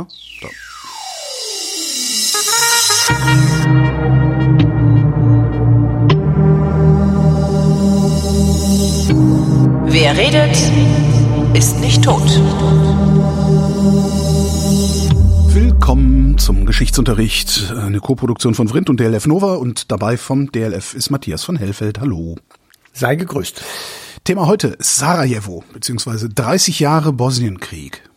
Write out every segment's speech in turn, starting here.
Na, da. Wer redet, ist nicht tot. Willkommen zum Geschichtsunterricht, eine Koproduktion von Vrindt und DLF Nova und dabei vom DLF ist Matthias von Hellfeld. Hallo. Sei gegrüßt. Thema heute Sarajevo, beziehungsweise 30 Jahre Bosnienkrieg.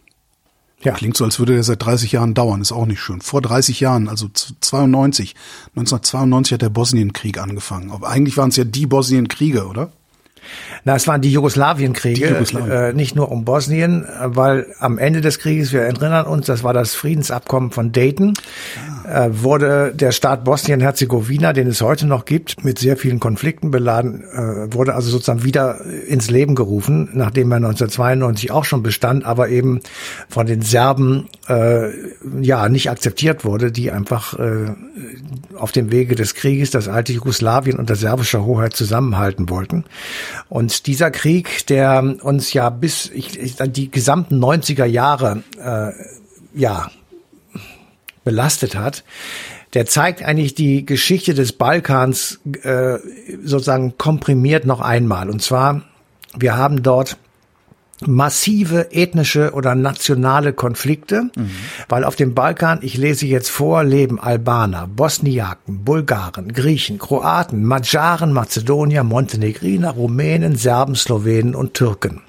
Ja. Klingt so, als würde der seit 30 Jahren dauern, ist auch nicht schön. Vor 30 Jahren, also 92, 1992 hat der Bosnienkrieg angefangen. Aber eigentlich waren es ja die Bosnienkriege, oder? Na, es waren die Jugoslawienkriege, Die Jugoslawien. äh, nicht nur um Bosnien, weil am Ende des Krieges, wir erinnern uns, das war das Friedensabkommen von Dayton, äh, wurde der Staat Bosnien-Herzegowina, den es heute noch gibt, mit sehr vielen Konflikten beladen, äh, wurde also sozusagen wieder ins Leben gerufen, nachdem er 1992 auch schon bestand, aber eben von den Serben äh, ja nicht akzeptiert wurde, die einfach äh, auf dem Wege des Krieges das alte Jugoslawien unter serbischer Hoheit zusammenhalten wollten. Und dieser Krieg, der uns ja bis ich, ich, die gesamten 90er Jahre äh, ja belastet hat, der zeigt eigentlich die Geschichte des Balkans äh, sozusagen komprimiert noch einmal. Und zwar, wir haben dort massive ethnische oder nationale Konflikte, weil auf dem Balkan, ich lese jetzt vor, leben Albaner, Bosniaken, Bulgaren, Griechen, Kroaten, Magyaren, Mazedonier, Montenegriner, Rumänen, Serben, Slowenen und Türken.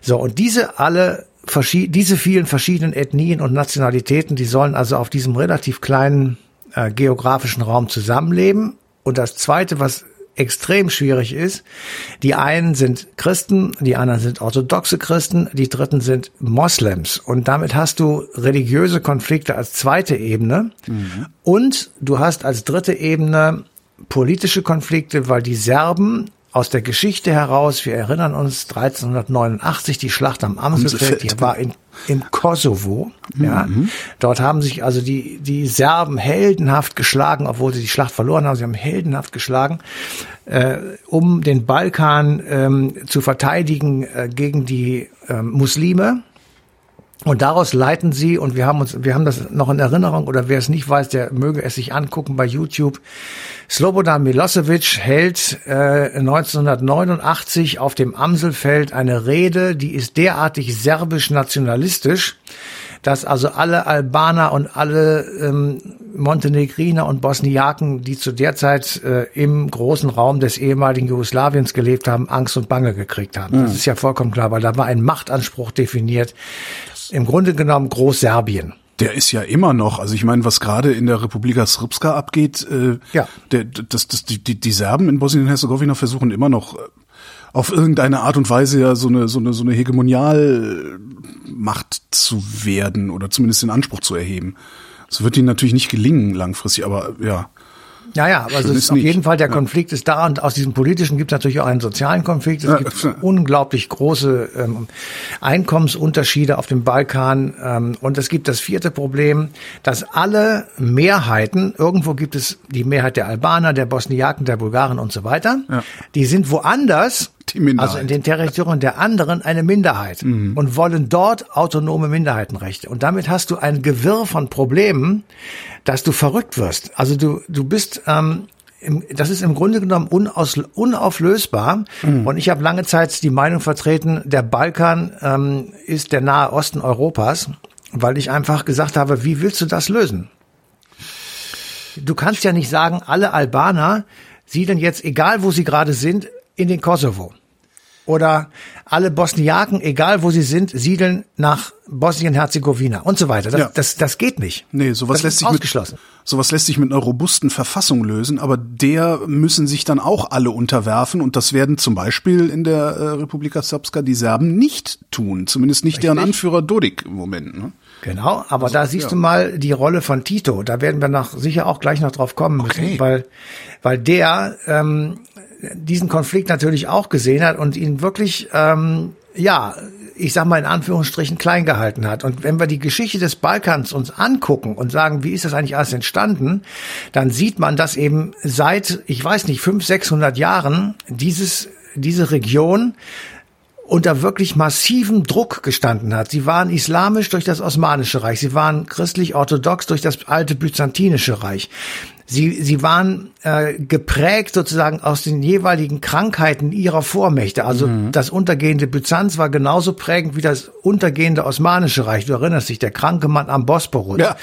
So, und diese alle diese vielen verschiedenen Ethnien und Nationalitäten, die sollen also auf diesem relativ kleinen äh, geografischen Raum zusammenleben. Und das Zweite, was extrem schwierig ist, die einen sind Christen, die anderen sind orthodoxe Christen, die dritten sind Moslems. Und damit hast du religiöse Konflikte als zweite Ebene. Und du hast als dritte Ebene politische Konflikte, weil die Serben aus der Geschichte heraus, wir erinnern uns 1389 die Schlacht am Amselfeld, die war in, im Kosovo. Ja, dort haben sich also die die Serben heldenhaft geschlagen, obwohl sie die Schlacht verloren haben. Sie haben heldenhaft geschlagen, äh, um den Balkan ähm, zu verteidigen äh, gegen die ähm, Muslime. Und daraus leiten sie, und wir haben uns, wir haben das noch in Erinnerung, oder wer es nicht weiß, der möge es sich angucken bei YouTube. Slobodan Milosevic hält äh, 1989 auf dem Amselfeld eine Rede, die ist derartig serbisch-nationalistisch, dass also alle Albaner und alle ähm, Montenegriner und Bosniaken, die zu der Zeit äh, im großen Raum des ehemaligen Jugoslawiens gelebt haben, Angst und Bange gekriegt haben. Das ist ja vollkommen klar, weil da war ein Machtanspruch definiert. Im Grunde genommen Großserbien. Der ist ja immer noch, also ich meine, was gerade in der Republika Srpska abgeht, äh, Ja. der, das, das, die, die, die Serben in Bosnien-Herzegowina versuchen immer noch äh, auf irgendeine Art und Weise ja so eine, so eine, so eine Hegemonialmacht zu werden oder zumindest den Anspruch zu erheben. Das wird ihnen natürlich nicht gelingen langfristig, aber ja. Ja, ja, Schön ist auf nicht. jeden Fall, der Ja. Konflikt ist da und aus diesem politischen gibt es natürlich auch einen sozialen Konflikt. Es Ja, gibt unglaublich große ähm, Einkommensunterschiede auf dem Balkan ähm, und es gibt das vierte Problem, dass alle Mehrheiten, irgendwo gibt es die Mehrheit der Albaner, der Bosniaken, der Bulgaren und so weiter, die sind woanders, Die Minderheit. also in den Territorien der anderen eine Minderheit und wollen dort autonome Minderheitenrechte. Und damit hast du ein Gewirr von Problemen, dass du verrückt wirst. Also du, du bist, ähm, das ist im Grunde genommen unaus, unauflösbar. Und ich habe lange Zeit die Meinung vertreten, der Balkan ähm, ist der Nahe Osten Europas, weil ich einfach gesagt habe, wie willst du das lösen? Du kannst ja nicht sagen, alle Albaner siedeln jetzt, egal wo sie gerade sind, in den Kosovo. Oder alle Bosniaken, egal wo sie sind, siedeln nach Bosnien-Herzegowina und so weiter. Das, Ja. das, das geht nicht. Nee, sowas das lässt sich mit, ausgeschlossen. sowas lässt sich mit einer robusten Verfassung lösen, aber der müssen sich dann auch alle unterwerfen und das werden zum Beispiel in der äh, Republika Srpska die Serben nicht tun, zumindest nicht deren Richtig. Anführer Dodik im Moment. Ne? Genau, aber da siehst ja. du mal die Rolle von Tito. Da werden wir noch sicher auch gleich noch drauf kommen müssen, Okay. weil, weil der ähm, diesen Konflikt natürlich auch gesehen hat und ihn wirklich, ähm, ja, ich sag mal in Anführungsstrichen klein gehalten hat. Und wenn wir die Geschichte des Balkans uns angucken und sagen, wie ist das eigentlich alles entstanden, dann sieht man, dass eben seit, ich weiß nicht, fünf, 600 Jahren dieses, diese Region unter wirklich massivem Druck gestanden hat. Sie waren islamisch durch das Osmanische Reich, sie waren christlich-orthodox durch das alte Byzantinische Reich. Sie, sie waren äh, geprägt sozusagen aus den jeweiligen Krankheiten ihrer Vormächte. Also mhm. das untergehende Byzanz war genauso prägend wie das untergehende Osmanische Reich. Du erinnerst dich, der kranke Mann am Bosporus. Ja.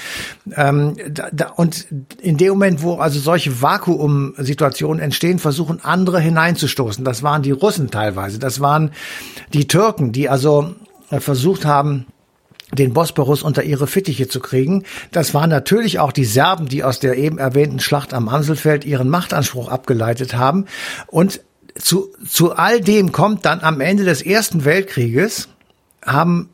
Ähm, da, da, und in dem Moment, wo also solche Vakuumsituationen entstehen, versuchen andere hineinzustoßen. Das waren die Russen teilweise. Das waren die Türken, die also äh, versucht haben, den Bosporus unter ihre Fittiche zu kriegen. Das waren natürlich auch die Serben, die aus der eben erwähnten Schlacht am Amselfeld ihren Machtanspruch abgeleitet haben. Und zu, zu all dem kommt dann am Ende des Ersten Weltkrieges, haben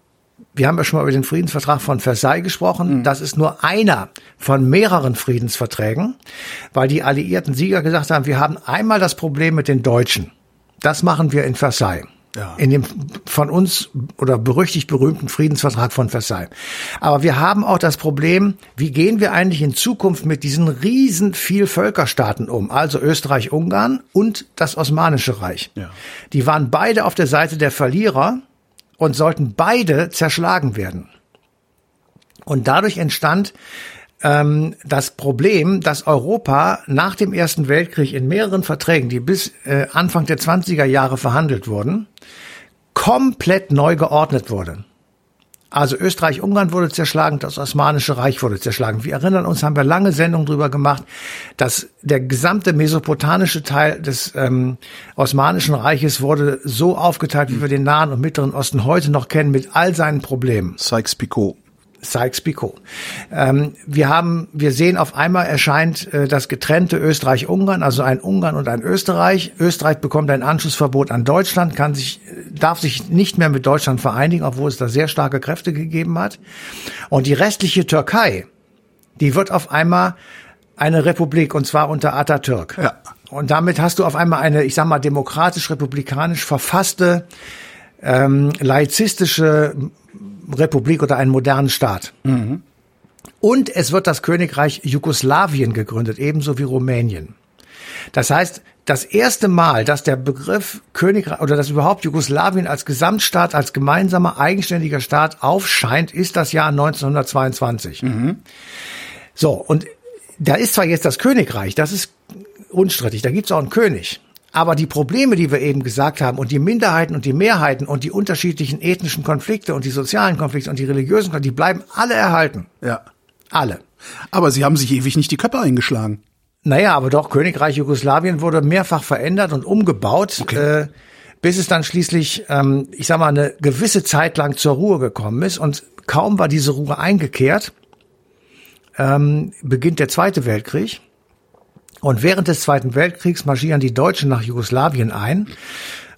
wir haben ja schon mal über den Friedensvertrag von Versailles gesprochen. Mhm. Das ist nur einer von mehreren Friedensverträgen, weil die alliierten Sieger gesagt haben, wir haben einmal das Problem mit den Deutschen. Das machen wir in Versailles. Ja. In dem von uns oder berüchtigt berühmten Friedensvertrag von Versailles. Aber wir haben auch das Problem, wie gehen wir eigentlich in Zukunft mit diesen riesen Vielvölkerstaaten um? Also Österreich, Ungarn und das Osmanische Reich. Ja. Die waren beide auf der Seite der Verlierer und sollten beide zerschlagen werden. Und dadurch entstand ähm, das Problem, dass Europa nach dem Ersten Weltkrieg in mehreren Verträgen, die bis äh, Anfang der 20er Jahre verhandelt wurden, komplett neu geordnet wurde. Also Österreich-Ungarn wurde zerschlagen, das Osmanische Reich wurde zerschlagen. Wir erinnern uns, haben wir lange Sendungen drüber gemacht, dass der gesamte mesopotanische Teil des ähm, Osmanischen Reiches wurde so aufgeteilt, wie wir den Nahen und Mittleren Osten heute noch kennen, mit all seinen Problemen. Sykes-Picot. Sykes-Picot. Ähm, wir haben, wir sehen auf einmal erscheint äh, das getrennte Österreich-Ungarn, also ein Ungarn und ein Österreich. Österreich bekommt ein Anschlussverbot an Deutschland, kann sich, darf sich nicht mehr mit Deutschland vereinigen, obwohl es da sehr starke Kräfte gegeben hat. Und die restliche Türkei, die wird auf einmal eine Republik und zwar unter Atatürk. Ja. Und damit hast du auf einmal eine, ich sag mal, demokratisch-republikanisch verfasste ähm, laizistische Republik oder einen modernen Staat. Mhm. Und es wird das Königreich Jugoslawien gegründet, ebenso wie Rumänien. Das heißt, das erste Mal, dass der Begriff Königreich oder dass überhaupt Jugoslawien als Gesamtstaat, als gemeinsamer eigenständiger Staat aufscheint, ist das Jahr 1922. Mhm. So, und da ist zwar jetzt das Königreich, das ist unstrittig, da gibt es auch einen König. Aber die Probleme, die wir eben gesagt haben, und die Minderheiten und die Mehrheiten und die unterschiedlichen ethnischen Konflikte und die sozialen Konflikte und die religiösen Konflikte, die bleiben alle erhalten. Ja. Alle. Aber sie haben sich ewig nicht die Köpfe eingeschlagen. Naja, aber doch, Königreich Jugoslawien wurde mehrfach verändert und umgebaut, okay. äh, bis es dann schließlich, ähm, ich sag mal, eine gewisse Zeit lang zur Ruhe gekommen ist. Und kaum war diese Ruhe eingekehrt, ähm, beginnt der Zweite Weltkrieg. Und während des Zweiten Weltkriegs marschieren die Deutschen nach Jugoslawien ein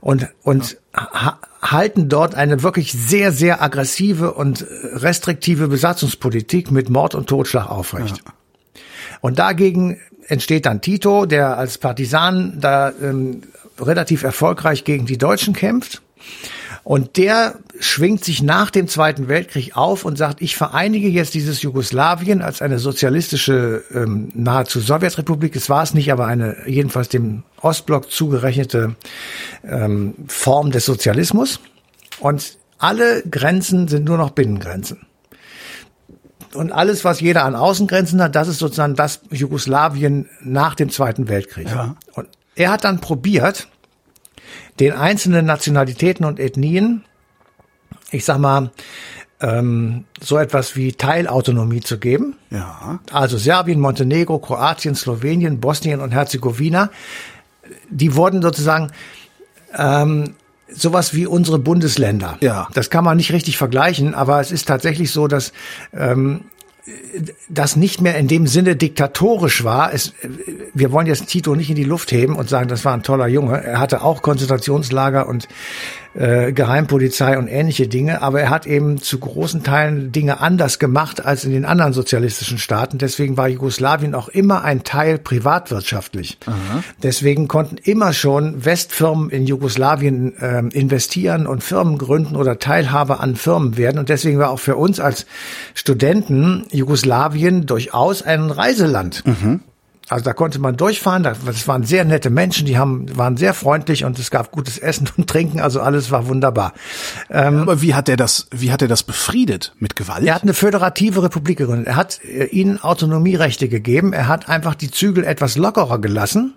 und, und ha halten dort eine wirklich sehr, sehr aggressive und restriktive Besatzungspolitik mit Mord und Totschlag aufrecht. Ja. Und dagegen entsteht dann Tito, der als Partisan da ähm, relativ erfolgreich gegen die Deutschen kämpft. Und der schwingt sich nach dem Zweiten Weltkrieg auf und sagt, ich vereinige jetzt dieses Jugoslawien als eine sozialistische, ähm, nahezu Sowjetrepublik. Es war es nicht, aber eine jedenfalls dem Ostblock zugerechnete ähm, Form des Sozialismus. Und alle Grenzen sind nur noch Binnengrenzen. Und alles, was jeder an Außengrenzen hat, das ist sozusagen das Jugoslawien nach dem Zweiten Weltkrieg. Ja. Und er hat dann probiert, den einzelnen Nationalitäten und Ethnien, ich sag mal, ähm, so etwas wie Teilautonomie zu geben. Ja. Also Serbien, Montenegro, Kroatien, Slowenien, Bosnien und Herzegowina, die wurden sozusagen ähm, sowas wie unsere Bundesländer. Ja. Das kann man nicht richtig vergleichen, aber es ist tatsächlich so, dass ähm, das nicht mehr in dem Sinne diktatorisch war. Es, wir wollen jetzt Tito nicht in die Luft heben und sagen, das war ein toller Junge. Er hatte auch Konzentrationslager und äh, Geheimpolizei und ähnliche Dinge, aber er hat eben zu großen Teilen Dinge anders gemacht als in den anderen sozialistischen Staaten. Deswegen war Jugoslawien auch immer ein Teil privatwirtschaftlich. Aha. Deswegen konnten immer schon Westfirmen in Jugoslawien äh, investieren und Firmen gründen oder Teilhaber an Firmen werden. Und deswegen war auch für uns als Studenten Jugoslawien durchaus ein Reiseland. Mhm. Also da konnte man durchfahren. Das waren sehr nette Menschen, die haben, waren sehr freundlich und es gab gutes Essen und Trinken. Also alles war wunderbar. Ähm, Aber wie hat er das, wie hat er das befriedet? Mit Gewalt? Er hat eine föderative Republik gegründet. Er hat äh, ihnen Autonomierechte gegeben. Er hat einfach die Zügel etwas lockerer gelassen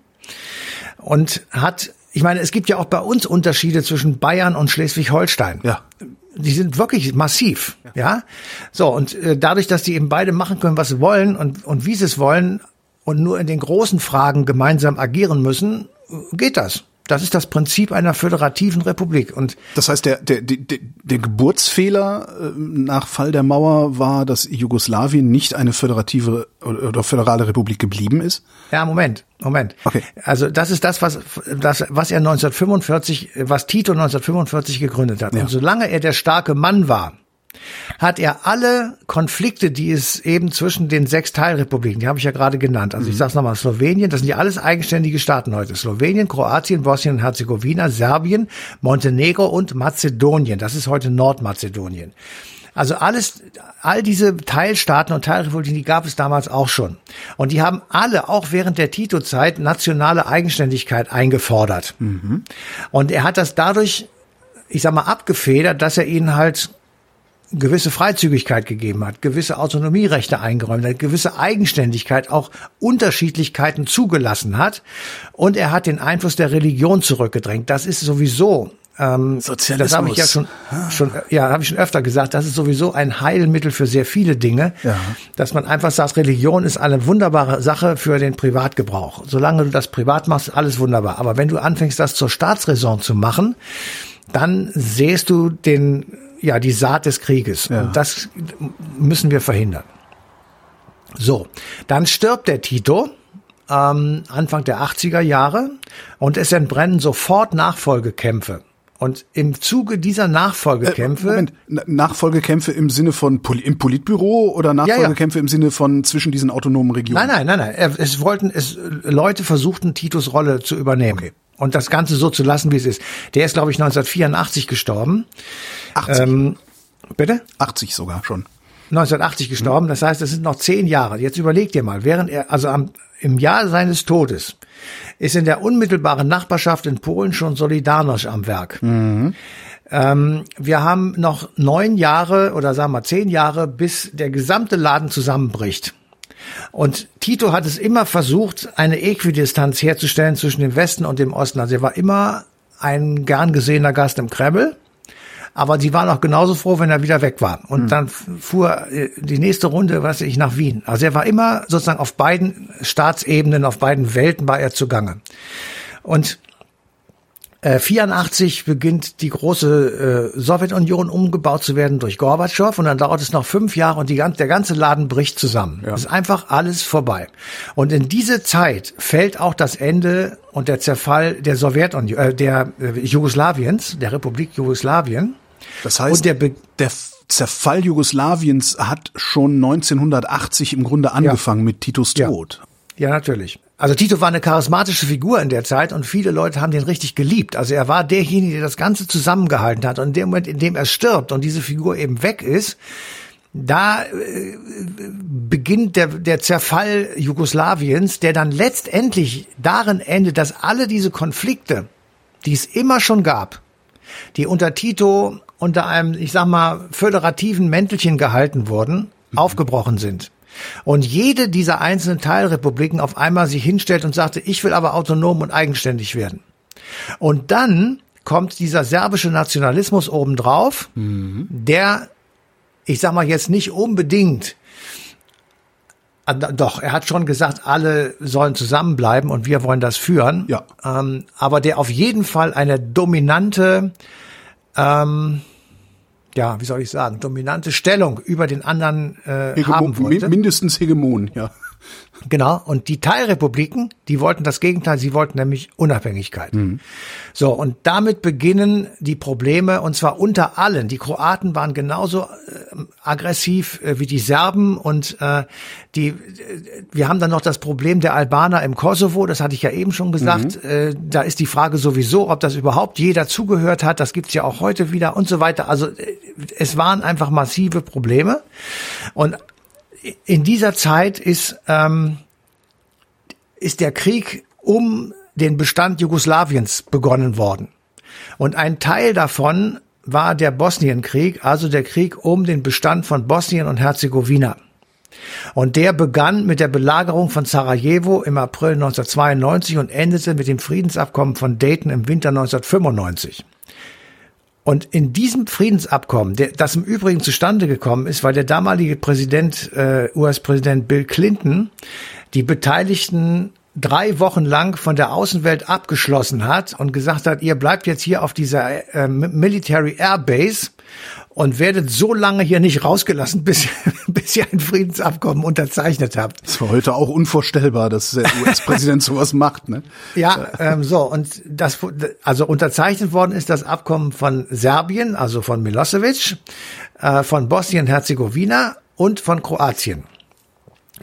und hat ich meine, es gibt ja auch bei uns Unterschiede zwischen Bayern und Schleswig-Holstein. Ja. Die sind wirklich massiv, ja. ja? So, und äh, dadurch, dass die eben beide machen können, was sie wollen und, und wie sie es wollen und nur in den großen Fragen gemeinsam agieren müssen, geht das. Das ist das Prinzip einer föderativen Republik. Und das heißt, der, der, der, der Geburtsfehler äh, nach Fall der Mauer war, dass Jugoslawien nicht eine föderative oder föderale Republik geblieben ist? Ja, Moment, Moment. Okay. Also das ist das, was, das, was er 1945, was Tito 1945 gegründet hat. Ja. Und solange er der starke Mann war, hat er alle Konflikte, die es eben zwischen den sechs Teilrepubliken, die habe ich ja gerade genannt, also mhm. ich sage es nochmal, Slowenien, das sind ja alles eigenständige Staaten heute, Slowenien, Kroatien, Bosnien und Herzegowina, Serbien, Montenegro und Mazedonien, das ist heute Nordmazedonien. Also alles, all diese Teilstaaten und Teilrepubliken, die gab es damals auch schon. Und die haben alle, auch während der Tito-Zeit, nationale Eigenständigkeit eingefordert. Mhm. Und er hat das dadurch, ich sag mal, abgefedert, dass er ihnen halt gewisse Freizügigkeit gegeben hat, gewisse Autonomierechte eingeräumt hat, gewisse Eigenständigkeit, auch Unterschiedlichkeiten zugelassen hat. Und er hat den Einfluss der Religion zurückgedrängt. Das ist sowieso ähm, Sozialismus. Das habe ich ja schon, schon ja, habe ich schon öfter gesagt. Das ist sowieso ein Heilmittel für sehr viele Dinge, ja. dass man einfach sagt, Religion ist eine wunderbare Sache für den Privatgebrauch. Solange du das privat machst, alles wunderbar. Aber wenn du anfängst, das zur Staatsräson zu machen, dann sähst du den ja, die Saat des Krieges. Ja. Und das müssen wir verhindern. So, dann stirbt der Tito ähm, Anfang der 80er Jahre und es entbrennen sofort Nachfolgekämpfe. Und im Zuge dieser Nachfolgekämpfe. Äh, Moment, Nachfolgekämpfe im Sinne von Pol im Politbüro oder Nachfolgekämpfe ja, ja. im Sinne von zwischen diesen autonomen Regionen? Nein, nein, nein, nein. Es wollten, es, Leute versuchten, Titos Rolle zu übernehmen. Okay. Und das Ganze so zu lassen, wie es ist. Der ist, glaube ich, 1984 gestorben. 80. Ähm, bitte? 80 sogar schon. 1980 gestorben. Das heißt, das sind noch zehn Jahre. Jetzt überleg dir mal, während er, also am, im Jahr seines Todes, ist in der unmittelbaren Nachbarschaft in Polen schon Solidarność am Werk. Mhm. Ähm, wir haben noch neun Jahre oder sagen wir zehn Jahre, bis der gesamte Laden zusammenbricht. Und Tito hat es immer versucht, eine Äquidistanz herzustellen zwischen dem Westen und dem Osten. Also er war immer ein gern gesehener Gast im Kreml. Aber sie waren auch genauso froh, wenn er wieder weg war. Und mhm. dann fuhr äh, die nächste Runde, weiß ich, nach Wien. Also er war immer sozusagen auf beiden Staatsebenen, auf beiden Welten war er zugange. Und 84 äh, beginnt die große äh, Sowjetunion umgebaut zu werden durch Gorbatschow und dann dauert es noch fünf Jahre und die, der ganze Laden bricht zusammen. Ja. Es ist einfach alles vorbei. Und in diese Zeit fällt auch das Ende und der Zerfall der Sowjetunion, äh, der äh, Jugoslawiens, der Republik Jugoslawien. Das heißt, der, der Zerfall Jugoslawiens hat schon 1980 im Grunde angefangen ja. mit Titus Tod. Ja. ja, natürlich. Also Tito war eine charismatische Figur in der Zeit und viele Leute haben den richtig geliebt. Also er war derjenige, der das Ganze zusammengehalten hat. Und in dem Moment, in dem er stirbt und diese Figur eben weg ist, da äh, beginnt der, der Zerfall Jugoslawiens, der dann letztendlich darin endet, dass alle diese Konflikte, die es immer schon gab, die unter Tito unter einem, ich sag mal, föderativen Mäntelchen gehalten wurden. Aufgebrochen sind. Und jede dieser einzelnen Teilrepubliken auf einmal sich hinstellt und sagte, ich will aber autonom und eigenständig werden. Und dann kommt dieser serbische Nationalismus obendrauf, mhm. der, ich sag mal jetzt nicht unbedingt äh, doch, er hat schon gesagt, alle sollen zusammenbleiben und wir wollen das führen. Ja. Ähm, aber der auf jeden Fall eine dominante ähm, ja, wie soll ich sagen, dominante Stellung über den anderen äh, Hegemon, haben wollte. Mindestens Hegemon, ja. Genau. Und die Teilrepubliken, die wollten das Gegenteil, sie wollten nämlich Unabhängigkeit. Mhm. So, und damit beginnen die Probleme, und zwar unter allen. Die Kroaten waren genauso äh, aggressiv äh, wie die Serben und äh, die, äh, wir haben dann noch das Problem der Albaner im Kosovo, das hatte ich ja eben schon gesagt. Mhm. Äh, da ist die Frage sowieso, ob das überhaupt jeder zugehört hat, das gibt's ja auch heute wieder und so weiter. Also äh, es waren einfach massive Probleme. Und in dieser Zeit ist ähm, ist der Krieg um den Bestand Jugoslawiens begonnen worden. Und ein Teil davon war der Bosnienkrieg, also der Krieg um den Bestand von Bosnien und Herzegowina. Und der begann mit der Belagerung von Sarajevo im April 1992 und endete mit dem Friedensabkommen von Dayton im Winter 1995. Und in diesem Friedensabkommen, der, das im Übrigen zustande gekommen ist, weil der damalige Präsident, äh, US-Präsident Bill Clinton, die Beteiligten drei Wochen lang von der Außenwelt abgeschlossen hat und gesagt hat, ihr bleibt jetzt hier auf dieser äh, Military Air Base und werdet so lange hier nicht rausgelassen, bis, bis ihr ein Friedensabkommen unterzeichnet habt. Das war heute auch unvorstellbar, dass der US-Präsident sowas macht, ne? Ja, ähm, so, und das, also unterzeichnet worden ist das Abkommen von Serbien, also von Milosevic, äh, von Bosnien-Herzegowina und von Kroatien.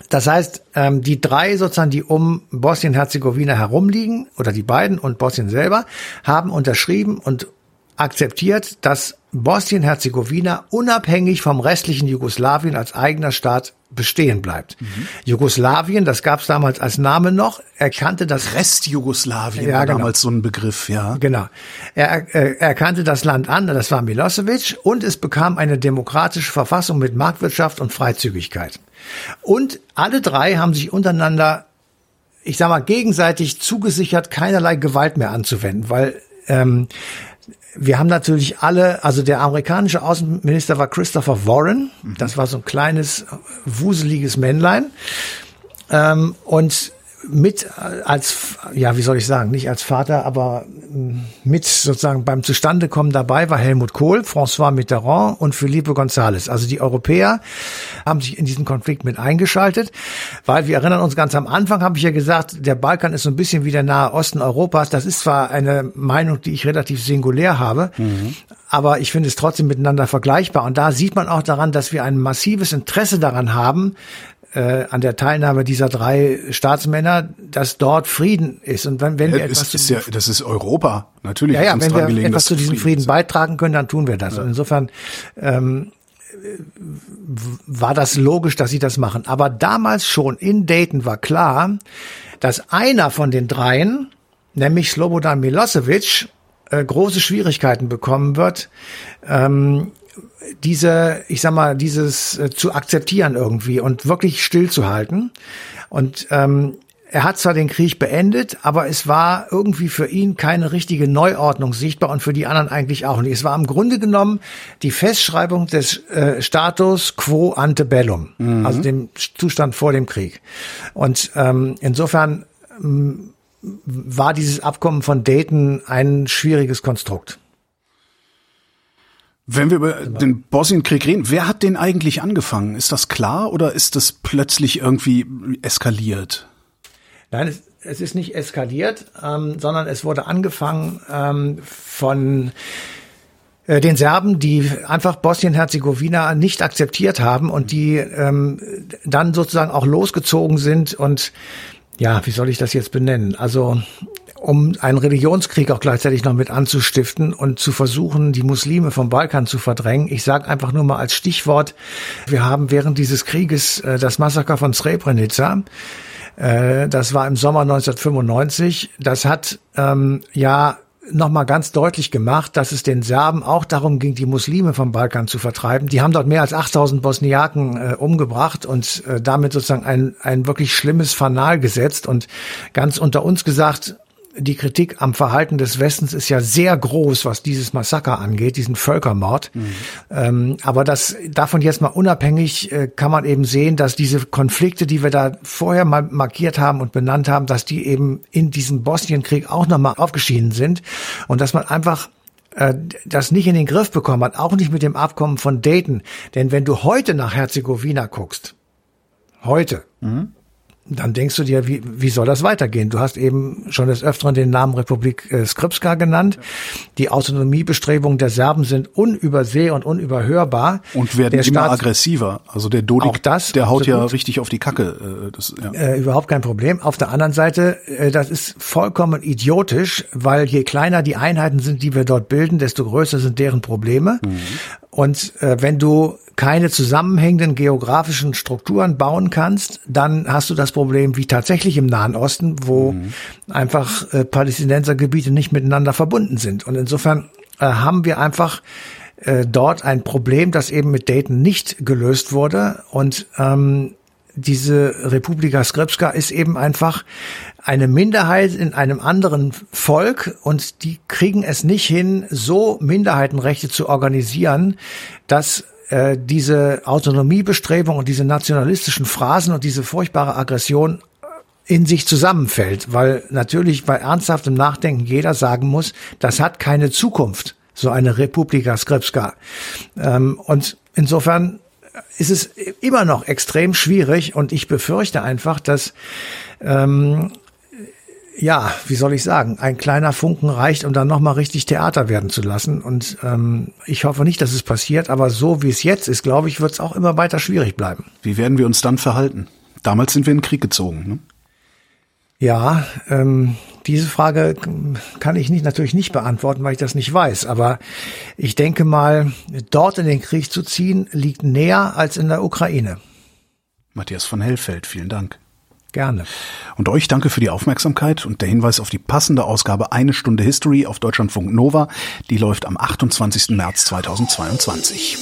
Das heißt, ähm, die drei sozusagen, die um Bosnien-Herzegowina herumliegen, oder die beiden und Bosnien selber, haben unterschrieben und akzeptiert, dass Bosnien-Herzegowina unabhängig vom restlichen Jugoslawien als eigener Staat bestehen bleibt. Mhm. Jugoslawien, das gab es damals als Name noch, erkannte das Rest-Jugoslawien ja, war genau. damals so ein Begriff, ja. Genau. Er, er erkannte das Land an, das war Milosevic, und es bekam eine demokratische Verfassung mit Marktwirtschaft und Freizügigkeit. Und alle drei haben sich untereinander, ich sag mal, gegenseitig zugesichert, keinerlei Gewalt mehr anzuwenden, weil ähm, wir haben natürlich alle, also der amerikanische Außenminister war Christopher Warren, das war so ein kleines, wuseliges Männlein. Ähm, und mit als, ja, wie soll ich sagen, nicht als Vater, aber mm, mit sozusagen beim Zustandekommen dabei war Helmut Kohl, François Mitterrand und Felipe González. Also die Europäer haben sich in diesen Konflikt mit eingeschaltet, weil wir erinnern uns ganz am Anfang, habe ich ja gesagt, der Balkan ist so ein bisschen wie der Nahe Osten Europas. Das ist zwar eine Meinung, die ich relativ singulär habe, mhm. aber ich finde es trotzdem miteinander vergleichbar. Und da sieht man auch daran, dass wir ein massives Interesse daran haben, äh, an der Teilnahme dieser drei Staatsmänner, dass dort Frieden ist. Und wenn, wenn ja, wir etwas ist, ja, das ist Europa, natürlich. Ja, ja wenn wir gelegen, etwas zu diesem Frieden, Frieden beitragen können, dann tun wir das. Ja. Und insofern ähm, war das logisch, dass sie das machen. Aber damals schon in Dayton war klar, dass einer von den dreien, nämlich Slobodan Milosevic, äh, große Schwierigkeiten bekommen wird, ähm, diese, ich sag mal, dieses äh, zu akzeptieren irgendwie und wirklich stillzuhalten. Und ähm, er hat zwar den Krieg beendet, aber es war irgendwie für ihn keine richtige Neuordnung sichtbar und für die anderen eigentlich auch nicht. Es war im Grunde genommen die Festschreibung des äh, Status quo ante bellum, mhm. also dem Zustand vor dem Krieg. Und ähm, insofern ähm, war dieses Abkommen von Dayton ein schwieriges Konstrukt. Wenn wir über den Bosnienkrieg reden, wer hat den eigentlich angefangen? Ist das klar oder ist das plötzlich irgendwie eskaliert? Nein, es, es ist nicht eskaliert, ähm, sondern es wurde angefangen ähm, von äh, den Serben, die einfach Bosnien-Herzegowina nicht akzeptiert haben und die ähm, dann sozusagen auch losgezogen sind und ja, wie soll ich das jetzt benennen? Also um einen Religionskrieg auch gleichzeitig noch mit anzustiften und zu versuchen, die Muslime vom Balkan zu verdrängen. Ich sage einfach nur mal als Stichwort, wir haben während dieses Krieges äh, das Massaker von Srebrenica. Äh, das war im Sommer 1995. Das hat ähm, ja nochmal ganz deutlich gemacht, dass es den Serben auch darum ging, die Muslime vom Balkan zu vertreiben. Die haben dort mehr als 8000 Bosniaken äh, umgebracht und äh, damit sozusagen ein, ein wirklich schlimmes Fanal gesetzt. Und ganz unter uns gesagt, die Kritik am Verhalten des Westens ist ja sehr groß, was dieses Massaker angeht, diesen Völkermord. Mhm. Ähm, aber das davon jetzt mal unabhängig äh, kann man eben sehen, dass diese Konflikte, die wir da vorher mal markiert haben und benannt haben, dass die eben in diesem Bosnienkrieg auch nochmal aufgeschieden sind und dass man einfach äh, das nicht in den Griff bekommen hat, auch nicht mit dem Abkommen von Dayton. Denn wenn du heute nach Herzegowina guckst, heute, mhm dann denkst du dir, wie, wie soll das weitergehen? Du hast eben schon des Öfteren den Namen Republik äh, Skripska genannt. Die Autonomiebestrebungen der Serben sind unüberseh und unüberhörbar. Und werden der immer Staat, aggressiver. Also der Dodik, das, der haut absolut. ja richtig auf die Kacke. Äh, das, ja. äh, überhaupt kein Problem. Auf der anderen Seite, äh, das ist vollkommen idiotisch, weil je kleiner die Einheiten sind, die wir dort bilden, desto größer sind deren Probleme. Mhm. Und äh, wenn du keine zusammenhängenden geografischen Strukturen bauen kannst, dann hast du das Problem wie tatsächlich im Nahen Osten, wo mhm. einfach äh, Palästinensergebiete nicht miteinander verbunden sind. Und insofern äh, haben wir einfach äh, dort ein Problem, das eben mit Dayton nicht gelöst wurde. Und ähm, diese Republika Srpska ist eben einfach eine Minderheit in einem anderen Volk und die kriegen es nicht hin, so Minderheitenrechte zu organisieren, dass äh, diese Autonomiebestrebung und diese nationalistischen Phrasen und diese furchtbare Aggression in sich zusammenfällt, weil natürlich bei ernsthaftem Nachdenken jeder sagen muss, das hat keine Zukunft, so eine Republika Srpska. Ähm, und insofern ist es immer noch extrem schwierig und ich befürchte einfach, dass ähm, ja, wie soll ich sagen, ein kleiner Funken reicht, um dann nochmal richtig Theater werden zu lassen. Und ähm, ich hoffe nicht, dass es passiert, aber so wie es jetzt ist, glaube ich, wird es auch immer weiter schwierig bleiben. Wie werden wir uns dann verhalten? Damals sind wir in den Krieg gezogen. Ne? Ja, ähm, diese Frage kann ich nicht, natürlich nicht beantworten, weil ich das nicht weiß. Aber ich denke mal, dort in den Krieg zu ziehen, liegt näher als in der Ukraine. Matthias von Hellfeld, vielen Dank. Gerne. Und euch danke für die Aufmerksamkeit und der Hinweis auf die passende Ausgabe Eine Stunde History auf Deutschlandfunk Nova. Die läuft am 28. März 2022.